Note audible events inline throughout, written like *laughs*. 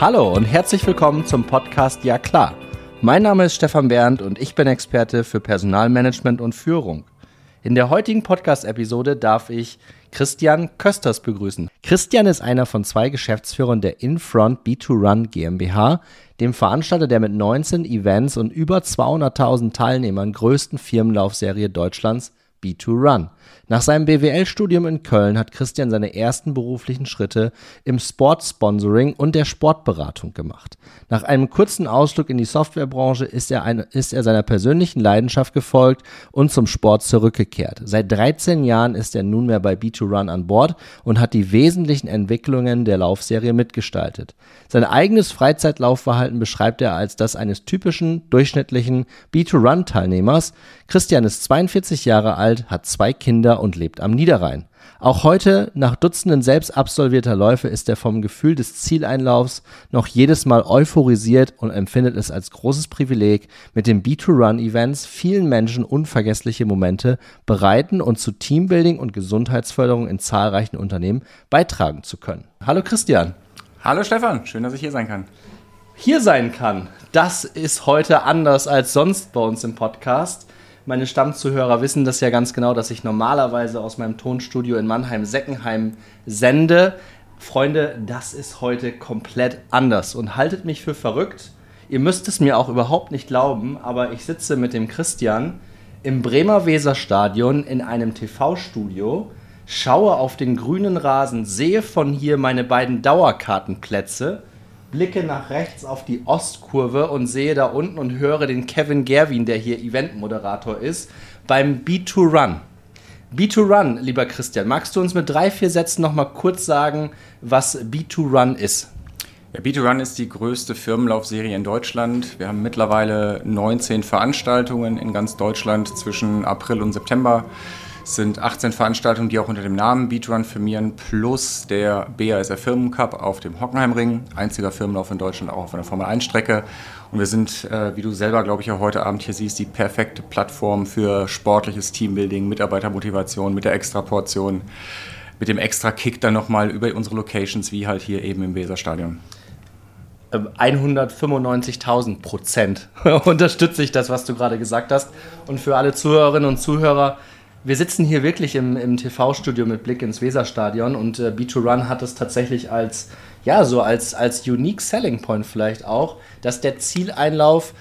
Hallo und herzlich willkommen zum Podcast Ja klar. Mein Name ist Stefan Berndt und ich bin Experte für Personalmanagement und Führung. In der heutigen Podcast-Episode darf ich Christian Kösters begrüßen. Christian ist einer von zwei Geschäftsführern der Infront B2Run GmbH, dem Veranstalter der mit 19 Events und über 200.000 Teilnehmern größten Firmenlaufserie Deutschlands B2Run. Nach seinem BWL-Studium in Köln hat Christian seine ersten beruflichen Schritte im Sportsponsoring und der Sportberatung gemacht. Nach einem kurzen Ausflug in die Softwarebranche ist er, eine, ist er seiner persönlichen Leidenschaft gefolgt und zum Sport zurückgekehrt. Seit 13 Jahren ist er nunmehr bei B2Run an Bord und hat die wesentlichen Entwicklungen der Laufserie mitgestaltet. Sein eigenes Freizeitlaufverhalten beschreibt er als das eines typischen, durchschnittlichen B2Run-Teilnehmers. Christian ist 42 Jahre alt, hat zwei Kinder und lebt am Niederrhein. Auch heute, nach Dutzenden selbst absolvierter Läufe, ist er vom Gefühl des Zieleinlaufs noch jedes Mal euphorisiert und empfindet es als großes Privileg, mit den B2Run-Events vielen Menschen unvergessliche Momente bereiten und zu Teambuilding und Gesundheitsförderung in zahlreichen Unternehmen beitragen zu können. Hallo Christian. Hallo Stefan, schön, dass ich hier sein kann. Hier sein kann, das ist heute anders als sonst bei uns im Podcast. Meine Stammzuhörer wissen das ja ganz genau, dass ich normalerweise aus meinem Tonstudio in Mannheim-Seckenheim sende. Freunde, das ist heute komplett anders und haltet mich für verrückt. Ihr müsst es mir auch überhaupt nicht glauben, aber ich sitze mit dem Christian im Bremer Weserstadion in einem TV-Studio, schaue auf den grünen Rasen, sehe von hier meine beiden Dauerkartenplätze blicke nach rechts auf die Ostkurve und sehe da unten und höre den Kevin Gerwin, der hier Eventmoderator ist, beim B2Run. B2Run, lieber Christian, magst du uns mit drei, vier Sätzen nochmal kurz sagen, was B2Run ist? Ja, B2Run ist die größte Firmenlaufserie in Deutschland. Wir haben mittlerweile 19 Veranstaltungen in ganz Deutschland zwischen April und September. Es sind 18 Veranstaltungen, die auch unter dem Namen Beatrun firmieren, plus der BASF Firmencup auf dem Hockenheimring, einziger Firmenlauf in Deutschland, auch auf einer Formel-1-Strecke. Und wir sind, äh, wie du selber, glaube ich, ja heute Abend hier siehst, die perfekte Plattform für sportliches Teambuilding, Mitarbeitermotivation mit der Extraportion, mit dem extra Kick dann nochmal über unsere Locations, wie halt hier eben im Weserstadion. 195.000 ähm, Prozent *laughs* unterstütze ich das, was du gerade gesagt hast. Und für alle Zuhörerinnen und Zuhörer, wir sitzen hier wirklich im, im TV-Studio mit Blick ins Weserstadion und äh, B2Run hat es tatsächlich als, ja, so als, als unique Selling Point vielleicht auch, dass der Zieleinlauf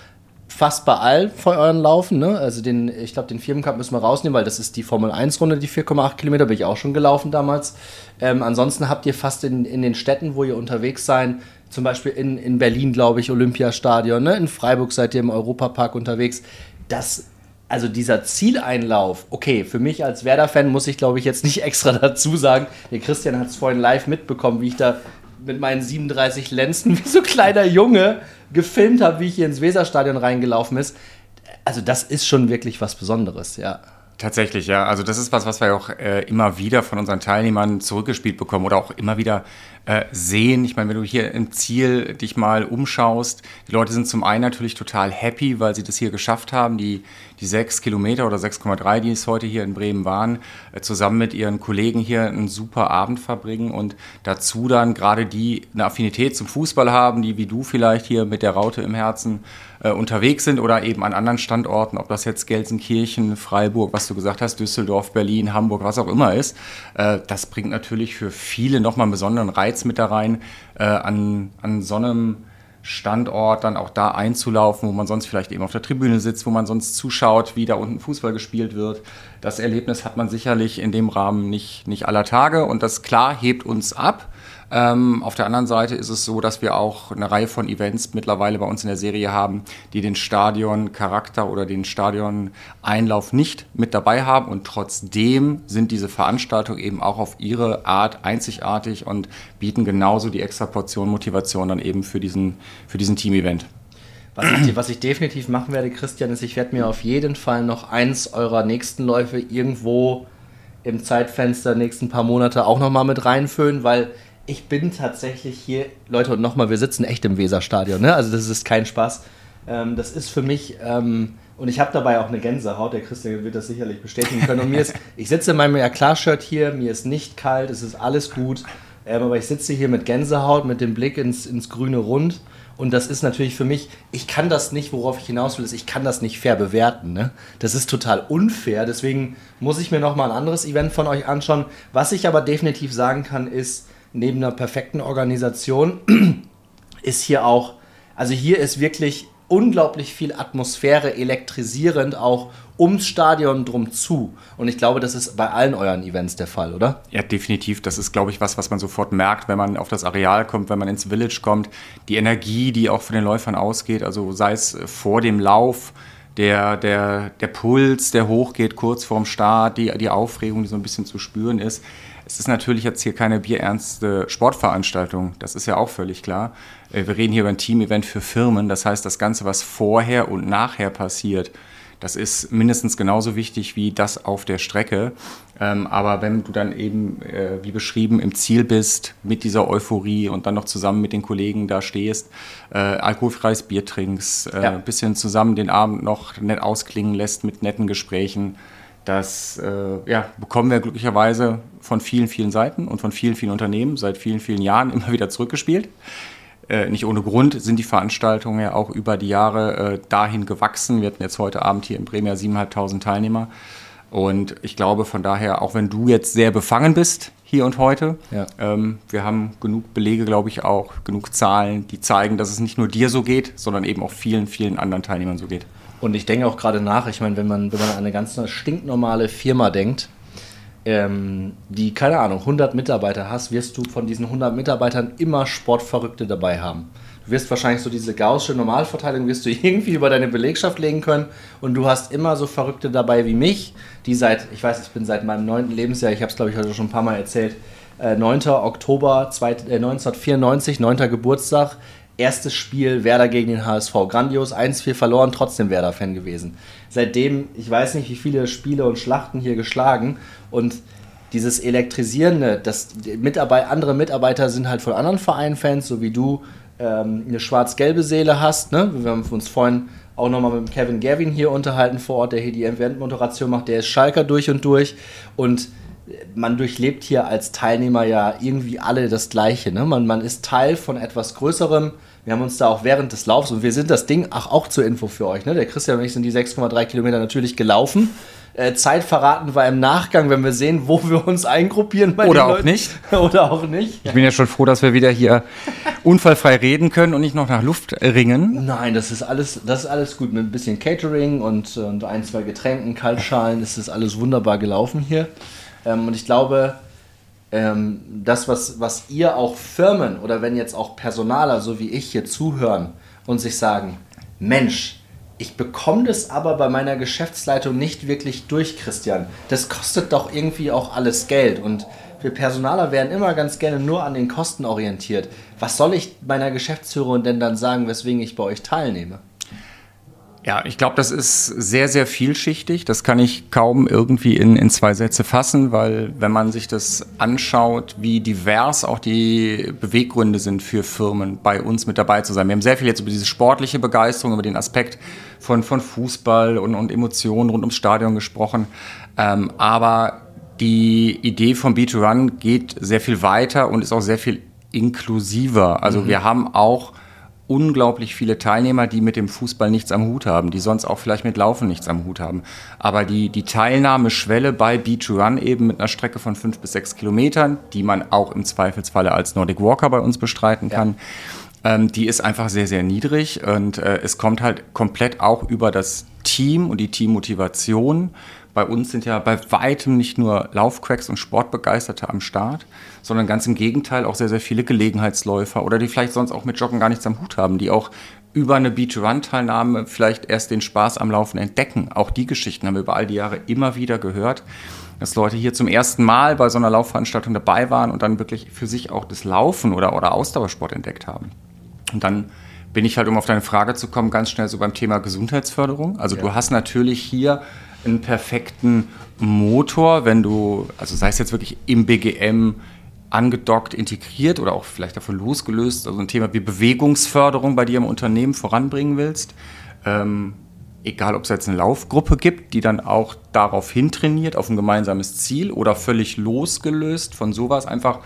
fast bei allen von euren Laufen, ne? Also den, ich glaube, den Firmencup müssen wir rausnehmen, weil das ist die Formel 1-Runde, die 4,8 Kilometer, bin ich auch schon gelaufen damals. Ähm, ansonsten habt ihr fast in, in den Städten, wo ihr unterwegs seid, zum Beispiel in, in Berlin, glaube ich, Olympiastadion, ne? in Freiburg seid ihr im Europapark unterwegs. Das also dieser Zieleinlauf, okay, für mich als Werder-Fan muss ich, glaube ich, jetzt nicht *laughs* extra dazu sagen. Der Christian hat es vorhin live mitbekommen, wie ich da mit meinen 37 Lenzen *laughs* wie so ein kleiner Junge gefilmt habe, wie ich hier ins Weserstadion reingelaufen ist. Also das ist schon wirklich was Besonderes, ja. Tatsächlich, ja. Also das ist was, was wir auch äh, immer wieder von unseren Teilnehmern zurückgespielt bekommen oder auch immer wieder äh, sehen. Ich meine, wenn du hier im Ziel dich mal umschaust, die Leute sind zum einen natürlich total happy, weil sie das hier geschafft haben, die, die sechs Kilometer oder 6,3, die es heute hier in Bremen waren, äh, zusammen mit ihren Kollegen hier einen super Abend verbringen und dazu dann gerade die eine Affinität zum Fußball haben, die wie du vielleicht hier mit der Raute im Herzen äh, unterwegs sind oder eben an anderen Standorten, ob das jetzt Gelsenkirchen, Freiburg, was du gesagt hast, Düsseldorf, Berlin, Hamburg, was auch immer ist. Das bringt natürlich für viele nochmal einen besonderen Reiz mit da rein, äh, an, an so einem Standort dann auch da einzulaufen, wo man sonst vielleicht eben auf der Tribüne sitzt, wo man sonst zuschaut, wie da unten Fußball gespielt wird. Das Erlebnis hat man sicherlich in dem Rahmen nicht, nicht aller Tage und das klar hebt uns ab. Ähm, auf der anderen Seite ist es so, dass wir auch eine Reihe von Events mittlerweile bei uns in der Serie haben, die den Stadioncharakter oder den Stadioneinlauf nicht mit dabei haben. Und trotzdem sind diese Veranstaltungen eben auch auf ihre Art einzigartig und bieten genauso die extra Portion Motivation dann eben für diesen, für diesen Team-Event. Was ich, was ich, definitiv machen werde, Christian, ist, ich werde mir auf jeden Fall noch eins eurer nächsten Läufe irgendwo im Zeitfenster nächsten paar Monate auch nochmal mit reinfüllen, weil ich bin tatsächlich hier, Leute, und nochmal, wir sitzen echt im Weserstadion, ne? Also das ist kein Spaß. Ähm, das ist für mich, ähm, und ich habe dabei auch eine Gänsehaut, der Christian wird das sicherlich bestätigen können. Und mir ist, *laughs* ich sitze in meinem Ja klar-Shirt hier, mir ist nicht kalt, es ist alles gut. Ähm, aber ich sitze hier mit Gänsehaut, mit dem Blick ins, ins grüne Rund. Und das ist natürlich für mich, ich kann das nicht, worauf ich hinaus will, ist, ich kann das nicht fair bewerten. Ne? Das ist total unfair. Deswegen muss ich mir nochmal ein anderes Event von euch anschauen. Was ich aber definitiv sagen kann, ist, neben einer perfekten Organisation *clears throat* ist hier auch, also hier ist wirklich unglaublich viel Atmosphäre, elektrisierend auch ums Stadion drum zu. Und ich glaube, das ist bei allen euren Events der Fall, oder? Ja, definitiv. Das ist, glaube ich, was, was man sofort merkt, wenn man auf das Areal kommt, wenn man ins Village kommt. Die Energie, die auch von den Läufern ausgeht, also sei es vor dem Lauf, der, der, der Puls, der hochgeht kurz vorm Start, die, die Aufregung, die so ein bisschen zu spüren ist. Es ist natürlich jetzt hier keine bierernste Sportveranstaltung, das ist ja auch völlig klar. Äh, wir reden hier über ein Team-Event für Firmen, das heißt, das Ganze, was vorher und nachher passiert, das ist mindestens genauso wichtig wie das auf der Strecke. Ähm, aber wenn du dann eben, äh, wie beschrieben, im Ziel bist, mit dieser Euphorie und dann noch zusammen mit den Kollegen da stehst, äh, alkoholfreies Bier trinkst, äh, ja. bisschen zusammen den Abend noch nett ausklingen lässt mit netten Gesprächen, das äh, ja, bekommen wir glücklicherweise von vielen, vielen Seiten und von vielen, vielen Unternehmen seit vielen, vielen Jahren *laughs* immer wieder zurückgespielt. Äh, nicht ohne Grund sind die Veranstaltungen ja auch über die Jahre äh, dahin gewachsen. Wir hatten jetzt heute Abend hier in Bremen ja 7.500 Teilnehmer. Und ich glaube von daher, auch wenn du jetzt sehr befangen bist hier und heute, ja. ähm, wir haben genug Belege, glaube ich, auch, genug Zahlen, die zeigen, dass es nicht nur dir so geht, sondern eben auch vielen, vielen anderen Teilnehmern so geht. Und ich denke auch gerade nach, ich meine, wenn man, wenn man an eine ganz stinknormale Firma denkt, ähm, die, keine Ahnung, 100 Mitarbeiter hast, wirst du von diesen 100 Mitarbeitern immer Sportverrückte dabei haben. Du wirst wahrscheinlich so diese gaussische Normalverteilung wirst du *laughs* irgendwie über deine Belegschaft legen können und du hast immer so Verrückte dabei wie mich, die seit, ich weiß, ich bin seit meinem neunten Lebensjahr, ich habe es glaube ich heute schon ein paar Mal erzählt, äh, 9. Oktober 1994, 9. Geburtstag, erstes Spiel Werder gegen den HSV. Grandios, 1-4 verloren, trotzdem Werder-Fan gewesen. Seitdem, ich weiß nicht, wie viele Spiele und Schlachten hier geschlagen und dieses Elektrisierende, dass Mitarbeit, andere Mitarbeiter sind halt von anderen Vereinen Fans, so wie du ähm, eine schwarz-gelbe Seele hast. Ne? Wir haben uns vorhin auch nochmal mit Kevin Gavin hier unterhalten vor Ort, der hier die Eventmoderation macht. Der ist Schalker durch und durch und man durchlebt hier als Teilnehmer ja irgendwie alle das Gleiche. Ne? Man, man ist Teil von etwas Größerem, wir haben uns da auch während des Laufs, und wir sind das Ding, ach, auch zur Info für euch, ne? Der Christian und ich sind die 6,3 Kilometer natürlich gelaufen. Äh, Zeit verraten wir im Nachgang, wenn wir sehen, wo wir uns eingruppieren. Oder auch Leuten. nicht. *laughs* Oder auch nicht. Ich bin ja schon froh, dass wir wieder hier unfallfrei reden können und nicht noch nach Luft ringen. Nein, das ist alles, das ist alles gut. Mit ein bisschen Catering und, und ein, zwei Getränken, Kaltschalen ist das alles wunderbar gelaufen hier. Ähm, und ich glaube, ähm, das, was, was ihr auch Firmen oder wenn jetzt auch Personaler, so wie ich hier zuhören und sich sagen, Mensch, ich bekomme das aber bei meiner Geschäftsleitung nicht wirklich durch, Christian. Das kostet doch irgendwie auch alles Geld und wir Personaler werden immer ganz gerne nur an den Kosten orientiert. Was soll ich meiner Geschäftsführerin denn dann sagen, weswegen ich bei euch teilnehme? Ja, ich glaube, das ist sehr, sehr vielschichtig. Das kann ich kaum irgendwie in, in zwei Sätze fassen, weil wenn man sich das anschaut, wie divers auch die Beweggründe sind für Firmen, bei uns mit dabei zu sein. Wir haben sehr viel jetzt über diese sportliche Begeisterung, über den Aspekt von, von Fußball und, und Emotionen rund ums Stadion gesprochen. Ähm, aber die Idee von B2Run geht sehr viel weiter und ist auch sehr viel inklusiver. Also mhm. wir haben auch unglaublich viele Teilnehmer, die mit dem Fußball nichts am Hut haben, die sonst auch vielleicht mit Laufen nichts am Hut haben. Aber die, die Teilnahmeschwelle bei Beach Run eben mit einer Strecke von fünf bis sechs Kilometern, die man auch im Zweifelsfalle als Nordic Walker bei uns bestreiten kann, ja. ähm, die ist einfach sehr, sehr niedrig und äh, es kommt halt komplett auch über das Team und die Teammotivation bei uns sind ja bei weitem nicht nur Laufcracks und Sportbegeisterte am Start, sondern ganz im Gegenteil auch sehr, sehr viele Gelegenheitsläufer oder die vielleicht sonst auch mit Joggen gar nichts am Hut haben, die auch über eine Beach-Run-Teilnahme vielleicht erst den Spaß am Laufen entdecken. Auch die Geschichten haben wir über all die Jahre immer wieder gehört, dass Leute hier zum ersten Mal bei so einer Laufveranstaltung dabei waren und dann wirklich für sich auch das Laufen oder, oder Ausdauersport entdeckt haben. Und dann bin ich halt, um auf deine Frage zu kommen, ganz schnell so beim Thema Gesundheitsförderung. Also ja. du hast natürlich hier einen perfekten Motor, wenn du, also sei es jetzt wirklich im BGM angedockt, integriert oder auch vielleicht davon losgelöst, also ein Thema wie Bewegungsförderung bei dir im Unternehmen voranbringen willst. Ähm, egal, ob es jetzt eine Laufgruppe gibt, die dann auch darauf hintrainiert, auf ein gemeinsames Ziel oder völlig losgelöst von sowas einfach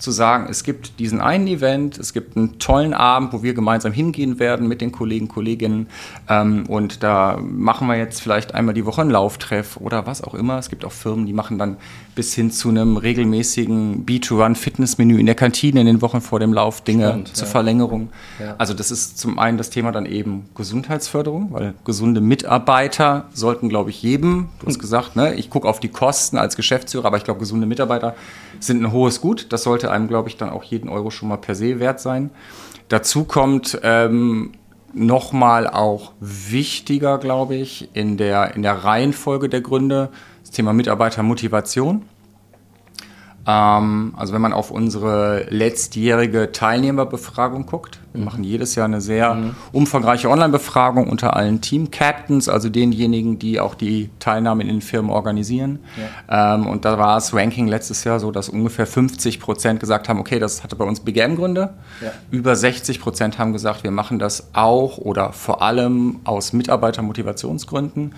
zu sagen, es gibt diesen einen Event, es gibt einen tollen Abend, wo wir gemeinsam hingehen werden mit den Kollegen, Kolleginnen ähm, und da machen wir jetzt vielleicht einmal die Woche einen Lauftreff oder was auch immer. Es gibt auch Firmen, die machen dann bis hin zu einem regelmäßigen B2Run-Fitnessmenü in der Kantine in den Wochen vor dem Lauf Dinge Spannend, zur ja. Verlängerung. Ja. Also das ist zum einen das Thema dann eben Gesundheitsförderung, weil gesunde Mitarbeiter sollten, glaube ich, jedem, du hast gesagt, ne, ich gucke auf die Kosten als Geschäftsführer, aber ich glaube, gesunde Mitarbeiter sind ein hohes Gut. Das sollte einem, glaube ich, dann auch jeden Euro schon mal per se wert sein. Dazu kommt ähm, nochmal auch wichtiger, glaube ich, in der, in der Reihenfolge der Gründe, das Thema Mitarbeitermotivation. Ähm, also wenn man auf unsere letztjährige Teilnehmerbefragung guckt, wir mhm. machen jedes Jahr eine sehr mhm. umfangreiche Online-Befragung unter allen Team-Captains, also denjenigen, die auch die Teilnahme in den Firmen organisieren. Ja. Ähm, und da war das Ranking letztes Jahr so, dass ungefähr 50 Prozent gesagt haben, okay, das hatte bei uns BGM-Gründe. Ja. Über 60 Prozent haben gesagt, wir machen das auch oder vor allem aus Mitarbeitermotivationsgründen.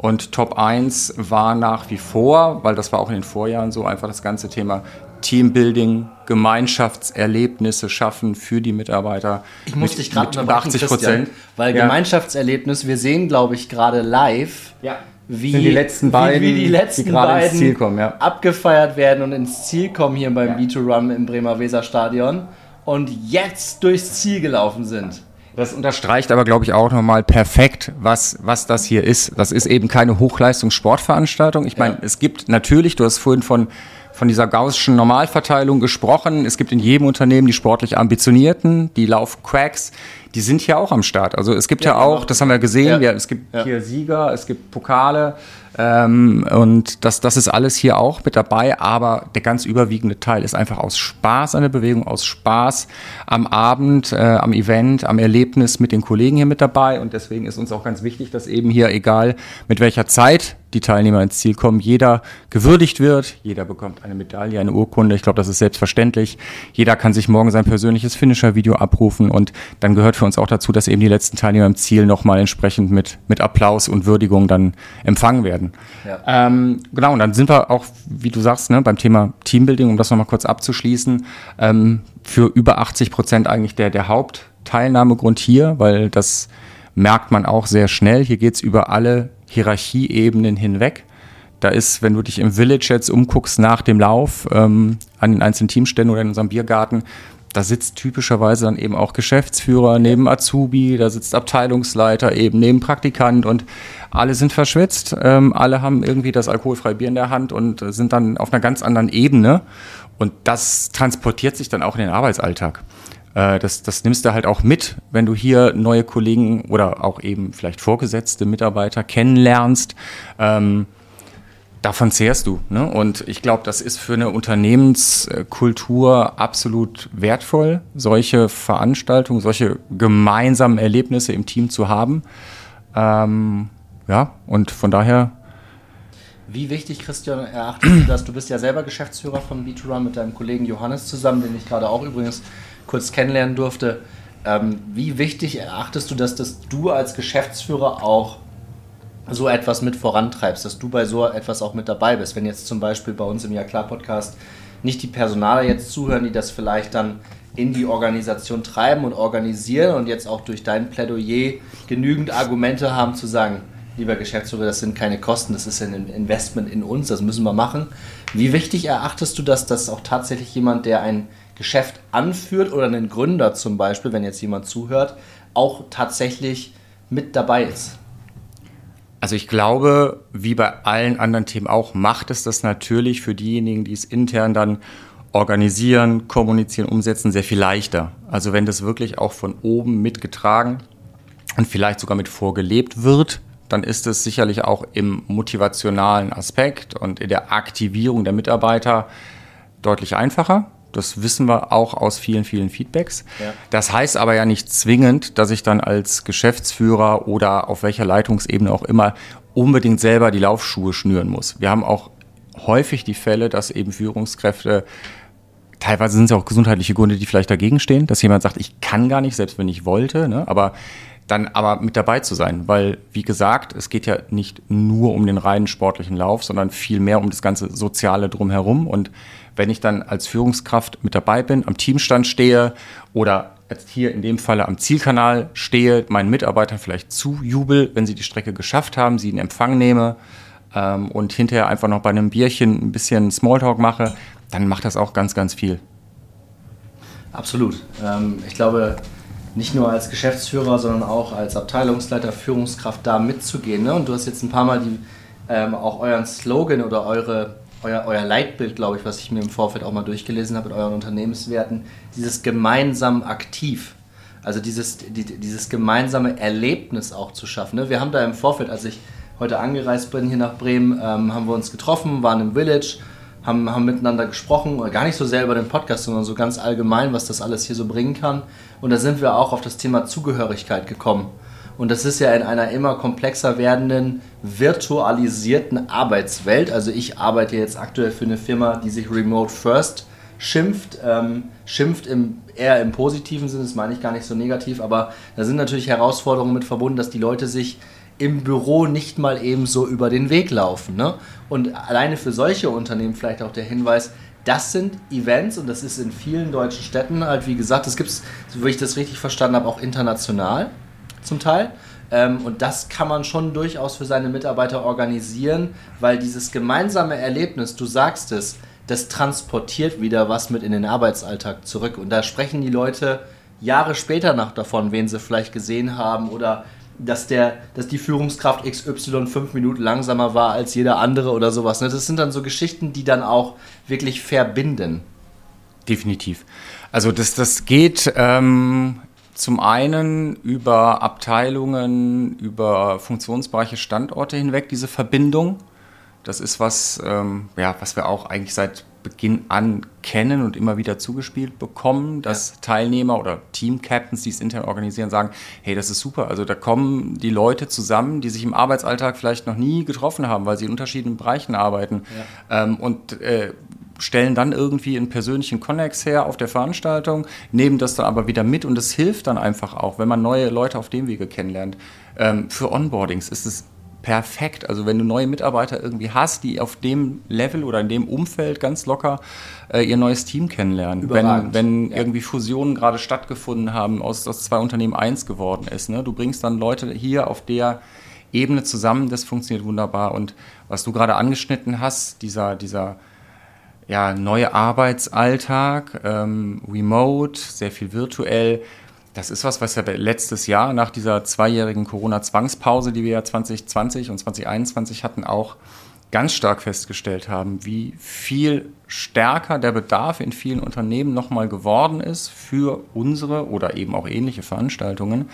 Und Top 1 war nach wie vor, weil das war auch in den Vorjahren so, einfach das ganze Thema Teambuilding, Gemeinschaftserlebnisse schaffen für die Mitarbeiter. Ich muss dich gerade 80 Prozent. Weil ja. Gemeinschaftserlebnis, wir sehen, glaube ich, gerade live, ja. wie, die letzten beiden, wie, wie die letzten die beiden kommen, ja. abgefeiert werden und ins Ziel kommen hier beim ja. B2Run im Bremer Weser Stadion und jetzt durchs Ziel gelaufen sind. Das unterstreicht aber, glaube ich, auch nochmal perfekt, was, was das hier ist. Das ist eben keine Hochleistungssportveranstaltung. Ich meine, ja. es gibt natürlich, du hast vorhin von, von dieser gaußschen Normalverteilung gesprochen. Es gibt in jedem Unternehmen die sportlich Ambitionierten, die Laufquacks, die sind hier auch am Start. Also es gibt ja, ja auch, genau. das haben wir gesehen, ja. es gibt hier Sieger, es gibt Pokale. Ähm, und das, das ist alles hier auch mit dabei, aber der ganz überwiegende Teil ist einfach aus Spaß an der Bewegung, aus Spaß am Abend, äh, am Event, am Erlebnis mit den Kollegen hier mit dabei. Und deswegen ist uns auch ganz wichtig, dass eben hier, egal mit welcher Zeit die Teilnehmer ins Ziel kommen, jeder gewürdigt wird, jeder bekommt eine Medaille, eine Urkunde. Ich glaube, das ist selbstverständlich. Jeder kann sich morgen sein persönliches Finisher-Video abrufen und dann gehört für uns auch dazu, dass eben die letzten Teilnehmer im Ziel nochmal entsprechend mit, mit Applaus und Würdigung dann empfangen werden. Ja. Ähm, genau, und dann sind wir auch, wie du sagst, ne, beim Thema Teambuilding, um das nochmal kurz abzuschließen, ähm, für über 80 Prozent eigentlich der, der Hauptteilnahmegrund hier, weil das merkt man auch sehr schnell. Hier geht es über alle Hierarchieebenen hinweg. Da ist, wenn du dich im Village jetzt umguckst nach dem Lauf ähm, an den einzelnen Teamständen oder in unserem Biergarten, da sitzt typischerweise dann eben auch Geschäftsführer neben Azubi, da sitzt Abteilungsleiter eben neben Praktikant und alle sind verschwitzt, ähm, alle haben irgendwie das alkoholfreie Bier in der Hand und sind dann auf einer ganz anderen Ebene und das transportiert sich dann auch in den Arbeitsalltag. Äh, das, das nimmst du halt auch mit, wenn du hier neue Kollegen oder auch eben vielleicht vorgesetzte Mitarbeiter kennenlernst. Ähm, davon zehrst du. Ne? Und ich glaube, das ist für eine Unternehmenskultur absolut wertvoll, solche Veranstaltungen, solche gemeinsamen Erlebnisse im Team zu haben. Ähm, ja, und von daher. Wie wichtig, Christian, erachtest du das? Du bist ja selber Geschäftsführer von B2Run mit deinem Kollegen Johannes zusammen, den ich gerade auch übrigens kurz kennenlernen durfte. Ähm, wie wichtig erachtest du das, dass du als Geschäftsführer auch so etwas mit vorantreibst, dass du bei so etwas auch mit dabei bist? Wenn jetzt zum Beispiel bei uns im Ja klar Podcast nicht die Personaler jetzt zuhören, die das vielleicht dann in die Organisation treiben und organisieren und jetzt auch durch dein Plädoyer genügend Argumente haben zu sagen, lieber Geschäftsführer, das sind keine Kosten, das ist ein Investment in uns, das müssen wir machen. Wie wichtig erachtest du das, dass auch tatsächlich jemand, der ein Geschäft anführt oder einen Gründer zum Beispiel, wenn jetzt jemand zuhört, auch tatsächlich mit dabei ist? Also ich glaube, wie bei allen anderen Themen auch, macht es das natürlich für diejenigen, die es intern dann organisieren, kommunizieren, umsetzen, sehr viel leichter. Also wenn das wirklich auch von oben mitgetragen und vielleicht sogar mit vorgelebt wird, dann ist es sicherlich auch im motivationalen Aspekt und in der Aktivierung der Mitarbeiter deutlich einfacher. Das wissen wir auch aus vielen, vielen Feedbacks. Ja. Das heißt aber ja nicht zwingend, dass ich dann als Geschäftsführer oder auf welcher Leitungsebene auch immer unbedingt selber die Laufschuhe schnüren muss. Wir haben auch häufig die Fälle, dass eben Führungskräfte teilweise sind es auch gesundheitliche Gründe, die vielleicht dagegen stehen, dass jemand sagt, ich kann gar nicht, selbst wenn ich wollte, ne? aber dann aber mit dabei zu sein, weil, wie gesagt, es geht ja nicht nur um den reinen sportlichen Lauf, sondern viel mehr um das ganze Soziale drumherum und wenn ich dann als Führungskraft mit dabei bin, am Teamstand stehe oder jetzt hier in dem Falle am Zielkanal stehe, meinen Mitarbeitern vielleicht zujubel, wenn sie die Strecke geschafft haben, sie in Empfang nehme ähm, und hinterher einfach noch bei einem Bierchen ein bisschen Smalltalk mache, dann macht das auch ganz, ganz viel. Absolut. Ähm, ich glaube, nicht nur als Geschäftsführer, sondern auch als Abteilungsleiter, Führungskraft da mitzugehen. Ne? Und du hast jetzt ein paar Mal die, ähm, auch euren Slogan oder eure, euer, euer Leitbild, glaube ich, was ich mir im Vorfeld auch mal durchgelesen habe mit euren Unternehmenswerten, dieses gemeinsam aktiv. Also dieses, die, dieses gemeinsame Erlebnis auch zu schaffen. Ne? Wir haben da im Vorfeld, als ich heute angereist bin hier nach Bremen, ähm, haben wir uns getroffen, waren im Village, haben, haben miteinander gesprochen, oder gar nicht so sehr über den Podcast, sondern so ganz allgemein, was das alles hier so bringen kann. Und da sind wir auch auf das Thema Zugehörigkeit gekommen. Und das ist ja in einer immer komplexer werdenden, virtualisierten Arbeitswelt. Also ich arbeite jetzt aktuell für eine Firma, die sich Remote First schimpft. Ähm, schimpft im, eher im positiven Sinne, das meine ich gar nicht so negativ, aber da sind natürlich Herausforderungen mit verbunden, dass die Leute sich im Büro nicht mal eben so über den Weg laufen. Ne? Und alleine für solche Unternehmen vielleicht auch der Hinweis, das sind Events und das ist in vielen deutschen Städten halt, wie gesagt, das gibt es, so wie ich das richtig verstanden habe, auch international zum Teil. Ähm, und das kann man schon durchaus für seine Mitarbeiter organisieren, weil dieses gemeinsame Erlebnis, du sagst es, das transportiert wieder was mit in den Arbeitsalltag zurück. Und da sprechen die Leute Jahre später noch davon, wen sie vielleicht gesehen haben oder dass, der, dass die Führungskraft XY fünf Minuten langsamer war als jeder andere oder sowas. Ne? Das sind dann so Geschichten, die dann auch wirklich verbinden. Definitiv. Also das, das geht ähm, zum einen über Abteilungen, über Funktionsbereiche, Standorte hinweg, diese Verbindung. Das ist was, ähm, ja, was wir auch eigentlich seit Beginn an kennen und immer wieder zugespielt bekommen, dass ja. Teilnehmer oder Team-Captains, die es intern organisieren, sagen, hey, das ist super. Also da kommen die Leute zusammen, die sich im Arbeitsalltag vielleicht noch nie getroffen haben, weil sie in unterschiedlichen Bereichen arbeiten ja. ähm, und äh, stellen dann irgendwie einen persönlichen Connex her auf der Veranstaltung, nehmen das dann aber wieder mit und es hilft dann einfach auch, wenn man neue Leute auf dem Wege kennenlernt. Ähm, für Onboardings ist es perfekt. Also wenn du neue Mitarbeiter irgendwie hast, die auf dem Level oder in dem Umfeld ganz locker äh, ihr neues Team kennenlernen. Überragend. Wenn, wenn irgendwie Fusionen gerade stattgefunden haben, aus, aus zwei Unternehmen eins geworden ist. Ne? Du bringst dann Leute hier auf der Ebene zusammen, das funktioniert wunderbar. Und was du gerade angeschnitten hast, dieser, dieser ja, neue Arbeitsalltag, ähm, remote, sehr viel virtuell, das ist was, was ja letztes Jahr nach dieser zweijährigen Corona-Zwangspause, die wir ja 2020 und 2021 hatten, auch ganz stark festgestellt haben, wie viel stärker der Bedarf in vielen Unternehmen nochmal geworden ist für unsere oder eben auch ähnliche Veranstaltungen,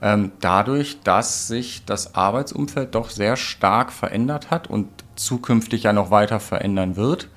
ähm, dadurch, dass sich das Arbeitsumfeld doch sehr stark verändert hat und zukünftig ja noch weiter verändern wird.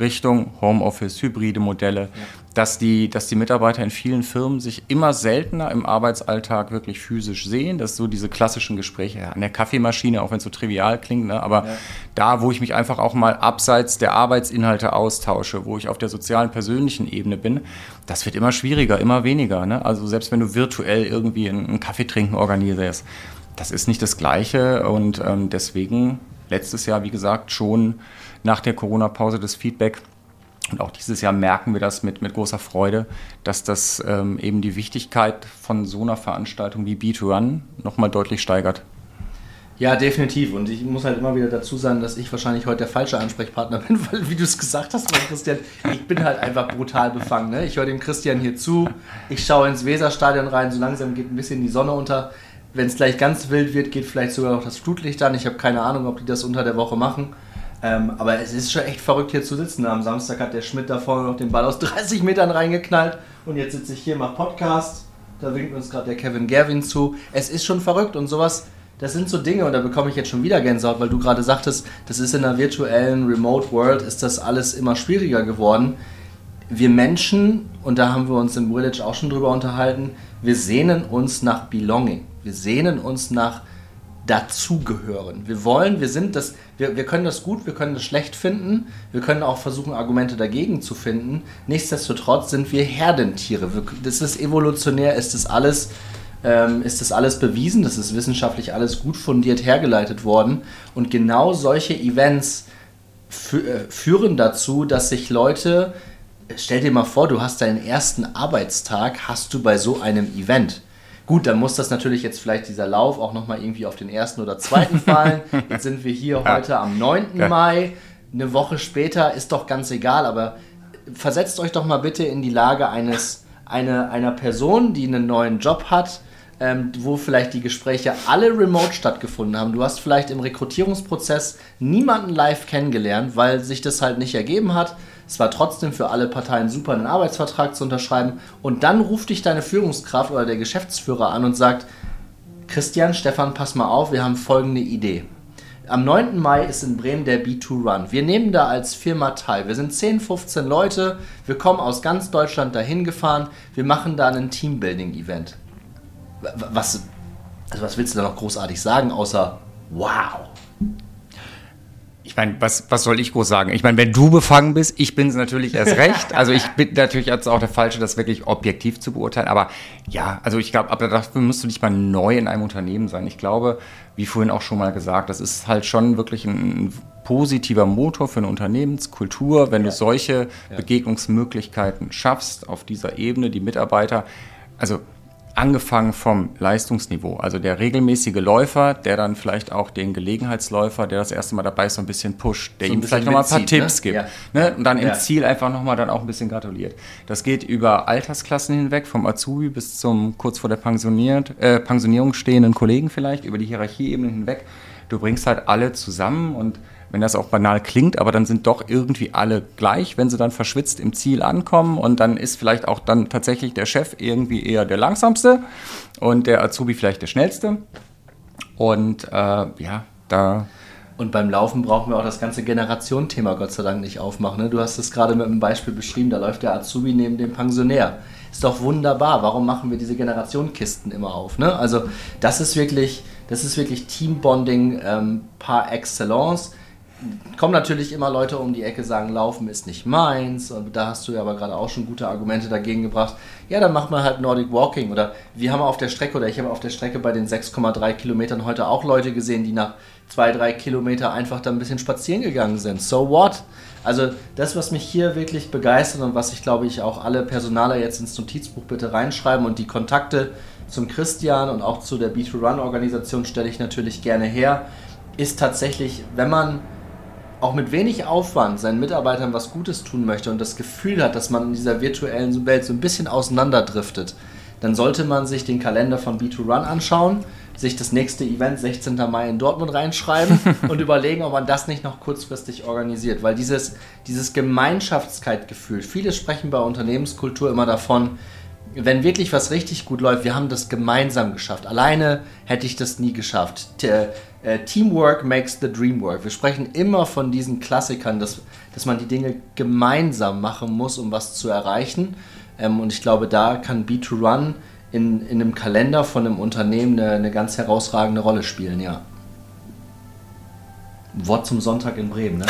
Richtung Homeoffice, hybride Modelle, ja. dass, die, dass die Mitarbeiter in vielen Firmen sich immer seltener im Arbeitsalltag wirklich physisch sehen. Das ist so diese klassischen Gespräche an der Kaffeemaschine, auch wenn es so trivial klingt, ne? aber ja. da, wo ich mich einfach auch mal abseits der Arbeitsinhalte austausche, wo ich auf der sozialen, persönlichen Ebene bin, das wird immer schwieriger, immer weniger. Ne? Also selbst wenn du virtuell irgendwie einen Kaffee trinken organisierst, das ist nicht das Gleiche und ähm, deswegen letztes Jahr, wie gesagt, schon nach der Corona-Pause das Feedback. Und auch dieses Jahr merken wir das mit, mit großer Freude, dass das ähm, eben die Wichtigkeit von so einer Veranstaltung wie B2Run nochmal deutlich steigert. Ja, definitiv. Und ich muss halt immer wieder dazu sagen, dass ich wahrscheinlich heute der falsche Ansprechpartner *laughs* bin, weil, wie du es gesagt hast, mein Christian, ich bin halt einfach brutal befangen. Ne? Ich höre dem Christian hier zu, ich schaue ins Weserstadion rein, so langsam geht ein bisschen die Sonne unter. Wenn es gleich ganz wild wird, geht vielleicht sogar noch das Flutlicht an. Ich habe keine Ahnung, ob die das unter der Woche machen. Ähm, aber es ist schon echt verrückt hier zu sitzen. Am Samstag hat der Schmidt da vorne noch den Ball aus *laughs* 30 Metern reingeknallt und jetzt sitze ich hier, mache Podcast. Da winkt uns gerade der Kevin Gerwin zu. Es ist schon verrückt und sowas, das sind so Dinge und da bekomme ich jetzt schon wieder Gänsehaut, weil du gerade sagtest, das ist in der virtuellen Remote World, ist das alles immer schwieriger geworden. Wir Menschen, und da haben wir uns im Village auch schon drüber unterhalten, wir sehnen uns nach Belonging. Wir sehnen uns nach dazugehören. Wir wollen, wir sind das, wir, wir können das gut, wir können das schlecht finden, wir können auch versuchen, Argumente dagegen zu finden. Nichtsdestotrotz sind wir Herdentiere. Das ist evolutionär, ist das alles, ähm, ist das alles bewiesen, das ist wissenschaftlich alles gut fundiert hergeleitet worden. Und genau solche Events äh, führen dazu, dass sich Leute, stell dir mal vor, du hast deinen ersten Arbeitstag, hast du bei so einem Event. Gut, dann muss das natürlich jetzt vielleicht dieser Lauf auch nochmal irgendwie auf den ersten oder zweiten fallen. *laughs* Jetzt sind wir hier ja. heute am 9. Ja. Mai. Eine Woche später ist doch ganz egal, aber versetzt euch doch mal bitte in die Lage eines, eine, einer Person, die einen neuen Job hat, ähm, wo vielleicht die Gespräche alle remote stattgefunden haben. Du hast vielleicht im Rekrutierungsprozess niemanden live kennengelernt, weil sich das halt nicht ergeben hat. Es war trotzdem für alle Parteien super, einen Arbeitsvertrag zu unterschreiben. Und dann ruft dich deine Führungskraft oder der Geschäftsführer an und sagt, Christian, Stefan, pass mal auf, wir haben folgende Idee. Am 9. Mai ist in Bremen der B2 Run. Wir nehmen da als Firma teil. Wir sind 10, 15 Leute. Wir kommen aus ganz Deutschland dahin gefahren. Wir machen da ein Teambuilding-Event was, also was willst du da noch großartig sagen, außer wow? Ich meine, was, was soll ich groß sagen? Ich meine, wenn du befangen bist, ich bin es natürlich erst *laughs* recht. Also ich bin natürlich jetzt auch der Falsche, das wirklich objektiv zu beurteilen. Aber ja, also ich glaube, aber dafür musst du nicht mal neu in einem Unternehmen sein. Ich glaube, wie vorhin auch schon mal gesagt, das ist halt schon wirklich ein positiver Motor für eine Unternehmenskultur, wenn ja. du solche ja. Begegnungsmöglichkeiten schaffst auf dieser Ebene, die Mitarbeiter. Also angefangen vom Leistungsniveau. Also der regelmäßige Läufer, der dann vielleicht auch den Gelegenheitsläufer, der das erste Mal dabei ist, so ein bisschen pusht, der so ihm vielleicht nochmal ein paar Tipps ne? gibt. Ja. Ne? Und dann ja. im Ziel einfach nochmal dann auch ein bisschen gratuliert. Das geht über Altersklassen hinweg, vom Azubi bis zum kurz vor der Pensioniert, äh, Pensionierung stehenden Kollegen vielleicht, über die Hierarchieebene hinweg. Du bringst halt alle zusammen und wenn das auch banal klingt, aber dann sind doch irgendwie alle gleich, wenn sie dann verschwitzt im Ziel ankommen und dann ist vielleicht auch dann tatsächlich der Chef irgendwie eher der langsamste und der Azubi vielleicht der schnellste. Und äh, ja, da. Und beim Laufen brauchen wir auch das ganze Generationenthema Gott sei Dank nicht aufmachen. Ne? Du hast es gerade mit einem Beispiel beschrieben, da läuft der Azubi neben dem Pensionär. Ist doch wunderbar. Warum machen wir diese Generationenkisten immer auf? Ne? Also das ist wirklich, das ist wirklich Teambonding ähm, par excellence kommen natürlich immer Leute um die Ecke, sagen, Laufen ist nicht meins. Und da hast du ja aber gerade auch schon gute Argumente dagegen gebracht. Ja, dann macht man halt Nordic Walking. Oder wir haben auf der Strecke, oder ich habe auf der Strecke bei den 6,3 Kilometern heute auch Leute gesehen, die nach zwei, drei Kilometer einfach da ein bisschen spazieren gegangen sind. So what? Also das, was mich hier wirklich begeistert und was ich glaube ich auch alle Personaler jetzt ins Notizbuch bitte reinschreiben und die Kontakte zum Christian und auch zu der B2Run-Organisation stelle ich natürlich gerne her, ist tatsächlich, wenn man auch mit wenig Aufwand seinen Mitarbeitern was Gutes tun möchte und das Gefühl hat, dass man in dieser virtuellen Welt so ein bisschen auseinanderdriftet, dann sollte man sich den Kalender von B2Run anschauen, sich das nächste Event 16. Mai in Dortmund reinschreiben *laughs* und überlegen, ob man das nicht noch kurzfristig organisiert. Weil dieses, dieses Gemeinschaftskeitgefühl, viele sprechen bei Unternehmenskultur immer davon, wenn wirklich was richtig gut läuft, wir haben das gemeinsam geschafft. Alleine hätte ich das nie geschafft. Äh, Teamwork makes the dream work. Wir sprechen immer von diesen Klassikern, dass, dass man die Dinge gemeinsam machen muss, um was zu erreichen. Ähm, und ich glaube, da kann B2Run in, in einem Kalender von einem Unternehmen eine, eine ganz herausragende Rolle spielen, ja. Wort zum Sonntag in Bremen, ne?